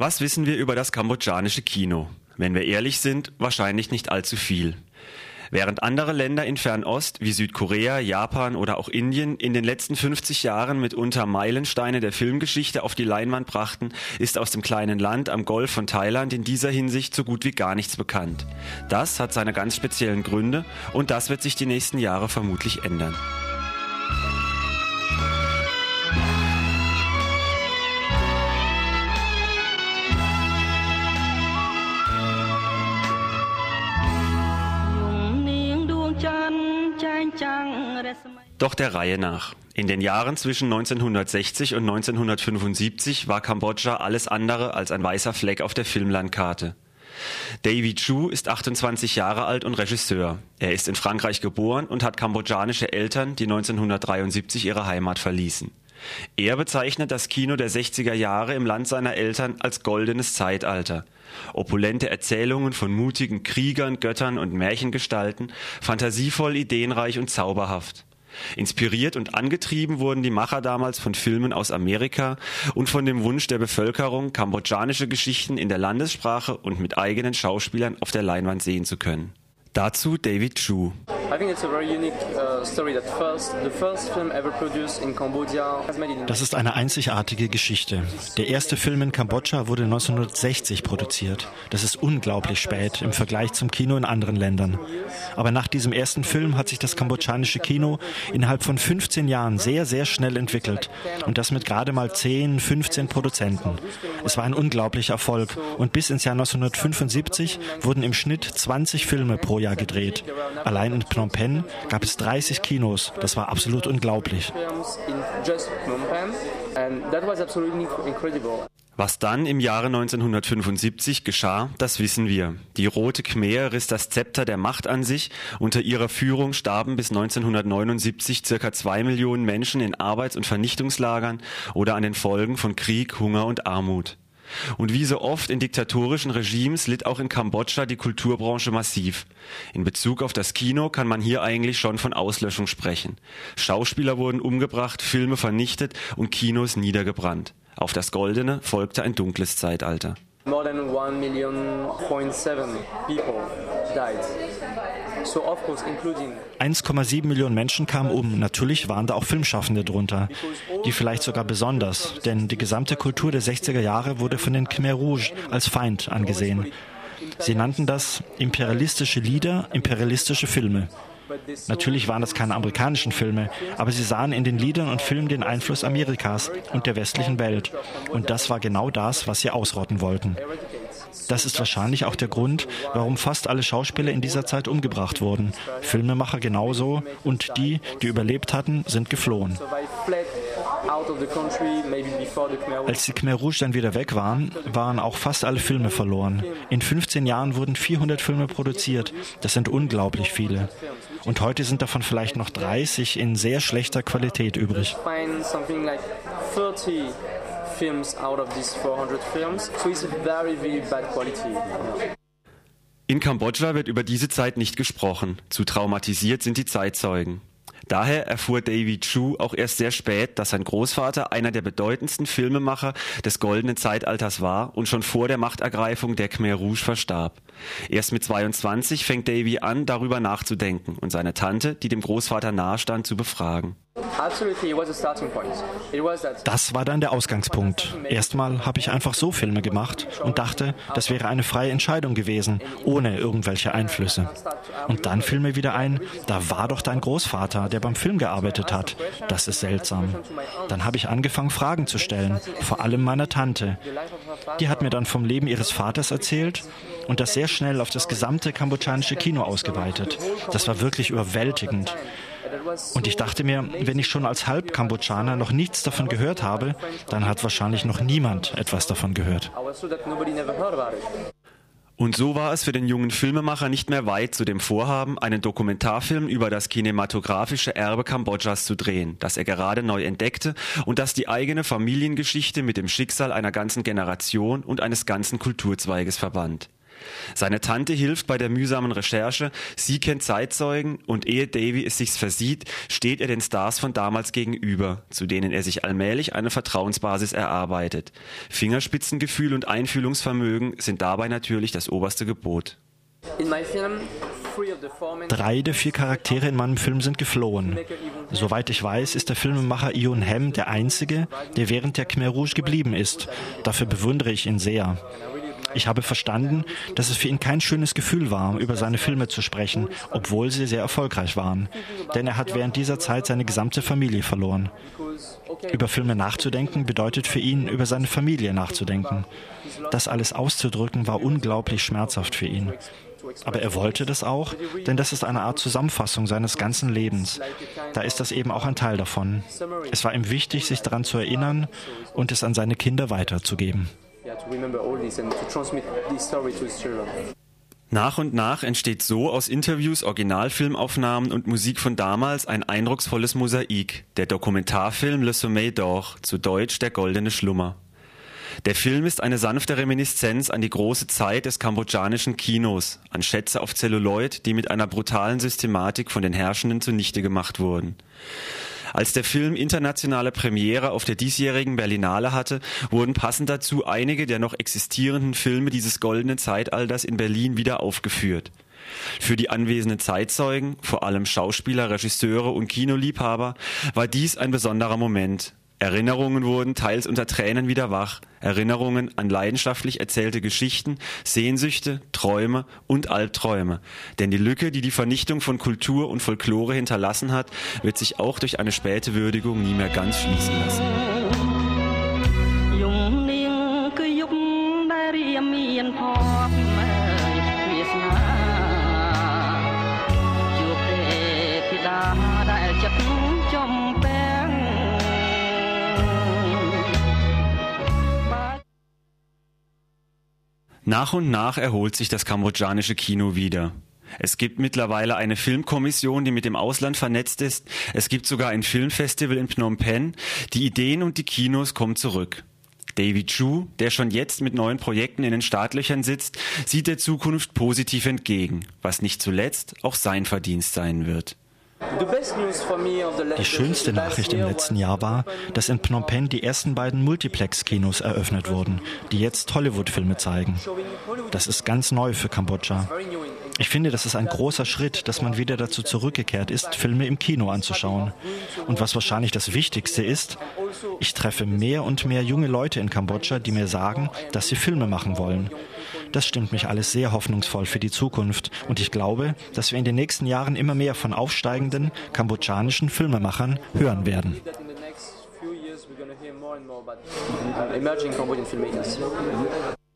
Was wissen wir über das kambodschanische Kino? Wenn wir ehrlich sind, wahrscheinlich nicht allzu viel. Während andere Länder in Fernost wie Südkorea, Japan oder auch Indien in den letzten 50 Jahren mitunter Meilensteine der Filmgeschichte auf die Leinwand brachten, ist aus dem kleinen Land am Golf von Thailand in dieser Hinsicht so gut wie gar nichts bekannt. Das hat seine ganz speziellen Gründe und das wird sich die nächsten Jahre vermutlich ändern. Doch der Reihe nach. In den Jahren zwischen 1960 und 1975 war Kambodscha alles andere als ein weißer Fleck auf der Filmlandkarte. Davy Chu ist 28 Jahre alt und Regisseur. Er ist in Frankreich geboren und hat kambodschanische Eltern, die 1973 ihre Heimat verließen. Er bezeichnet das Kino der 60er Jahre im Land seiner Eltern als goldenes Zeitalter. Opulente Erzählungen von mutigen Kriegern, Göttern und Märchengestalten, fantasievoll, ideenreich und zauberhaft. Inspiriert und angetrieben wurden die Macher damals von Filmen aus Amerika und von dem Wunsch der Bevölkerung, kambodschanische Geschichten in der Landessprache und mit eigenen Schauspielern auf der Leinwand sehen zu können. Dazu David Chu. Das ist eine einzigartige Geschichte. Der erste Film in Kambodscha wurde 1960 produziert. Das ist unglaublich spät im Vergleich zum Kino in anderen Ländern. Aber nach diesem ersten Film hat sich das kambodschanische Kino innerhalb von 15 Jahren sehr, sehr schnell entwickelt. Und das mit gerade mal 10, 15 Produzenten. Es war ein unglaublicher Erfolg. Und bis ins Jahr 1975 wurden im Schnitt 20 Filme pro Jahr gedreht. Allein in Phnom Penh gab es 30 Kinos. Das war absolut unglaublich. Was dann im Jahre 1975 geschah, das wissen wir. Die Rote Khmer riss das Zepter der Macht an sich. Unter ihrer Führung starben bis 1979 circa zwei Millionen Menschen in Arbeits- und Vernichtungslagern oder an den Folgen von Krieg, Hunger und Armut. Und wie so oft in diktatorischen Regimes litt auch in Kambodscha die Kulturbranche massiv. In Bezug auf das Kino kann man hier eigentlich schon von Auslöschung sprechen. Schauspieler wurden umgebracht, Filme vernichtet und Kinos niedergebrannt. Auf das Goldene folgte ein dunkles Zeitalter. More than 1 million point people died. 1,7 Millionen Menschen kamen um. Natürlich waren da auch Filmschaffende drunter. Die vielleicht sogar besonders, denn die gesamte Kultur der 60er Jahre wurde von den Khmer Rouge als Feind angesehen. Sie nannten das imperialistische Lieder, imperialistische Filme. Natürlich waren das keine amerikanischen Filme, aber sie sahen in den Liedern und Filmen den Einfluss Amerikas und der westlichen Welt. Und das war genau das, was sie ausrotten wollten. Das ist wahrscheinlich auch der Grund, warum fast alle Schauspieler in dieser Zeit umgebracht wurden. Filmemacher genauso und die, die überlebt hatten, sind geflohen. Als die Khmer Rouge dann wieder weg waren, waren auch fast alle Filme verloren. In 15 Jahren wurden 400 Filme produziert. Das sind unglaublich viele. Und heute sind davon vielleicht noch 30 in sehr schlechter Qualität übrig films out of these 400 films. So it's very, very bad quality. In Kambodscha wird über diese Zeit nicht gesprochen. Zu traumatisiert sind die Zeitzeugen. Daher erfuhr Davy Chu auch erst sehr spät, dass sein Großvater einer der bedeutendsten Filmemacher des goldenen Zeitalters war und schon vor der Machtergreifung der Khmer Rouge verstarb. Erst mit 22 fängt Davy an, darüber nachzudenken und seine Tante, die dem Großvater nahestand, zu befragen. Das war dann der Ausgangspunkt. Erstmal habe ich einfach so Filme gemacht und dachte, das wäre eine freie Entscheidung gewesen, ohne irgendwelche Einflüsse. Und dann fiel mir wieder ein, da war doch dein Großvater, der beim Film gearbeitet hat. Das ist seltsam. Dann habe ich angefangen, Fragen zu stellen, vor allem meiner Tante. Die hat mir dann vom Leben ihres Vaters erzählt und das sehr schnell auf das gesamte kambodschanische Kino ausgeweitet. Das war wirklich überwältigend. Und ich dachte mir, wenn ich schon als Halbkambodschaner noch nichts davon gehört habe, dann hat wahrscheinlich noch niemand etwas davon gehört. Und so war es für den jungen Filmemacher nicht mehr weit zu dem Vorhaben, einen Dokumentarfilm über das kinematografische Erbe Kambodschas zu drehen, das er gerade neu entdeckte und das die eigene Familiengeschichte mit dem Schicksal einer ganzen Generation und eines ganzen Kulturzweiges verband. Seine Tante hilft bei der mühsamen Recherche, sie kennt Zeitzeugen und ehe Davy es sich versieht, steht er den Stars von damals gegenüber, zu denen er sich allmählich eine Vertrauensbasis erarbeitet. Fingerspitzengefühl und Einfühlungsvermögen sind dabei natürlich das oberste Gebot. Drei der vier Charaktere in meinem Film sind geflohen. Soweit ich weiß, ist der Filmemacher Ion Hem der Einzige, der während der Khmer Rouge geblieben ist. Dafür bewundere ich ihn sehr. Ich habe verstanden, dass es für ihn kein schönes Gefühl war, über seine Filme zu sprechen, obwohl sie sehr erfolgreich waren. Denn er hat während dieser Zeit seine gesamte Familie verloren. Über Filme nachzudenken bedeutet für ihn, über seine Familie nachzudenken. Das alles auszudrücken war unglaublich schmerzhaft für ihn. Aber er wollte das auch, denn das ist eine Art Zusammenfassung seines ganzen Lebens. Da ist das eben auch ein Teil davon. Es war ihm wichtig, sich daran zu erinnern und es an seine Kinder weiterzugeben Nach und nach entsteht so aus Interviews, Originalfilmaufnahmen und Musik von damals ein eindrucksvolles Mosaik, der Dokumentarfilm Le Sommeil d'Or, zu Deutsch Der goldene Schlummer. Der Film ist eine sanfte Reminiszenz an die große Zeit des kambodschanischen Kinos, an Schätze auf Zelluloid, die mit einer brutalen Systematik von den Herrschenden zunichte gemacht wurden. Als der Film internationale Premiere auf der diesjährigen Berlinale hatte, wurden passend dazu einige der noch existierenden Filme dieses goldenen Zeitalters in Berlin wieder aufgeführt. Für die anwesenden Zeitzeugen, vor allem Schauspieler, Regisseure und Kinoliebhaber, war dies ein besonderer Moment, Erinnerungen wurden teils unter Tränen wieder wach, Erinnerungen an leidenschaftlich erzählte Geschichten, Sehnsüchte, Träume und Albträume. Denn die Lücke, die die Vernichtung von Kultur und Folklore hinterlassen hat, wird sich auch durch eine späte Würdigung nie mehr ganz schließen lassen. Nach und nach erholt sich das kambodschanische Kino wieder. Es gibt mittlerweile eine Filmkommission, die mit dem Ausland vernetzt ist. Es gibt sogar ein Filmfestival in Phnom Penh. Die Ideen und die Kinos kommen zurück. David Chu, der schon jetzt mit neuen Projekten in den Startlöchern sitzt, sieht der Zukunft positiv entgegen, was nicht zuletzt auch sein Verdienst sein wird. Die schönste Nachricht im letzten Jahr war, dass in Phnom Penh die ersten beiden Multiplex-Kinos eröffnet wurden, die jetzt Hollywood-Filme zeigen. Das ist ganz neu für Kambodscha. Ich finde, das ist ein großer Schritt, dass man wieder dazu zurückgekehrt ist, Filme im Kino anzuschauen. Und was wahrscheinlich das Wichtigste ist, ich treffe mehr und mehr junge Leute in Kambodscha, die mir sagen, dass sie Filme machen wollen. Das stimmt mich alles sehr hoffnungsvoll für die Zukunft. Und ich glaube, dass wir in den nächsten Jahren immer mehr von aufsteigenden kambodschanischen Filmemachern hören werden. emerging Cambodian filmmakers.